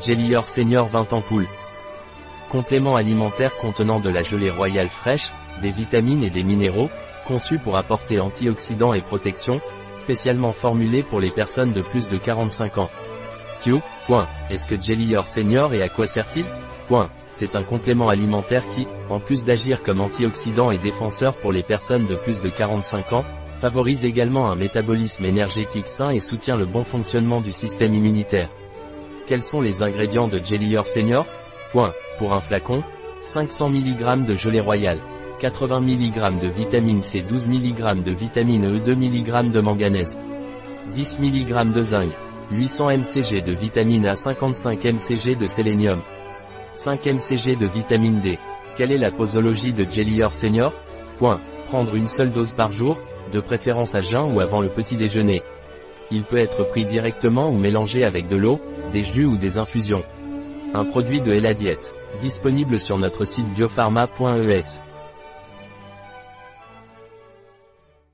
Jellier Senior 20 ampoules. Complément alimentaire contenant de la gelée royale fraîche, des vitamines et des minéraux, conçu pour apporter antioxydants et protection, spécialement formulé pour les personnes de plus de 45 ans. Q. Point. Est-ce que Jellier Senior et à quoi sert-il. C'est un complément alimentaire qui, en plus d'agir comme antioxydant et défenseur pour les personnes de plus de 45 ans, favorise également un métabolisme énergétique sain et soutient le bon fonctionnement du système immunitaire. Quels sont les ingrédients de Jellier Senior? Point. Pour un flacon, 500 mg de gelée royale, 80 mg de vitamine C, 12 mg de vitamine E, 2 mg de manganèse, 10 mg de zinc, 800 mcg de vitamine A, 55 mcg de sélénium, 5 mcg de vitamine D. Quelle est la posologie de Jellier Senior? Point. Prendre une seule dose par jour, de préférence à jeun ou avant le petit déjeuner. Il peut être pris directement ou mélangé avec de l'eau, des jus ou des infusions. Un produit de Eladiette. Disponible sur notre site biopharma.es.